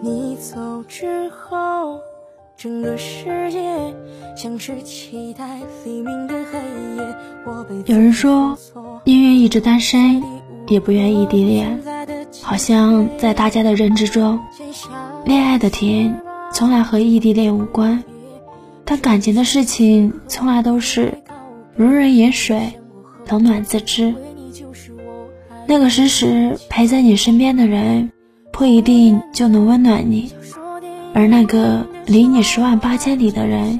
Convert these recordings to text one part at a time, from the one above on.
你走之后，整个世界像是期待黎明的黑夜。有人说，宁愿一直单身，也不愿异地恋。好像在大家的认知中，恋爱的甜从来和异地恋无关。但感情的事情从来都是如人饮水，冷暖自知。那个时时陪在你身边的人，不一定就能温暖你；而那个离你十万八千里的人，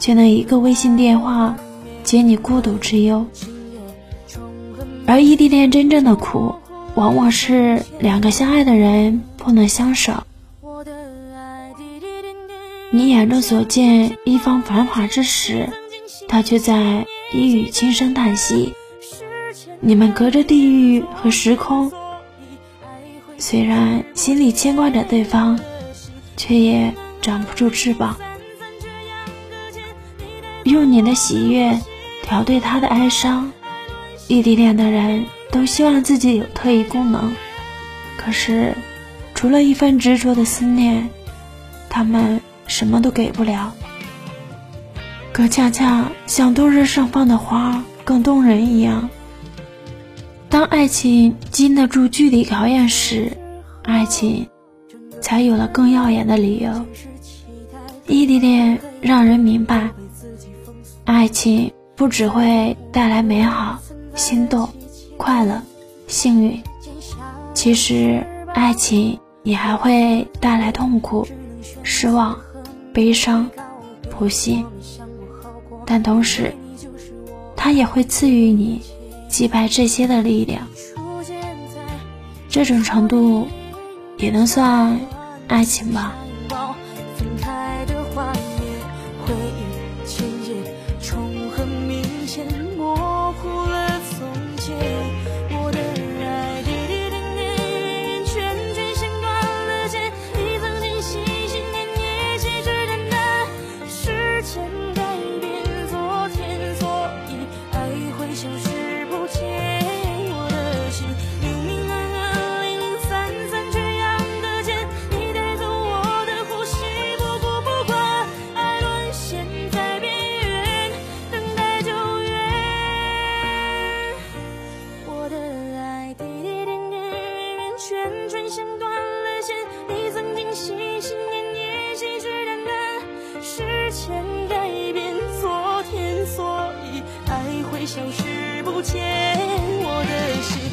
却能一个微信电话解你孤独之忧。而异地恋真正的苦，往往是两个相爱的人不能相守。你眼中所见一方繁华之时，他却在一语轻声叹息。你们隔着地域和时空，虽然心里牵挂着对方，却也长不出翅膀。用你的喜悦调对他的哀伤。异地恋的人都希望自己有特异功能，可是除了一份执着的思念，他们。什么都给不了，可恰恰像冬日盛放的花更动人一样。当爱情经得住距离考验时，爱情才有了更耀眼的理由。异地恋让人明白，爱情不只会带来美好、心动、快乐、幸运，其实爱情也还会带来痛苦、失望。悲伤、不幸，但同时，它也会赐予你击败这些的力量。这种程度，也能算爱情吧。前消失不见我的心。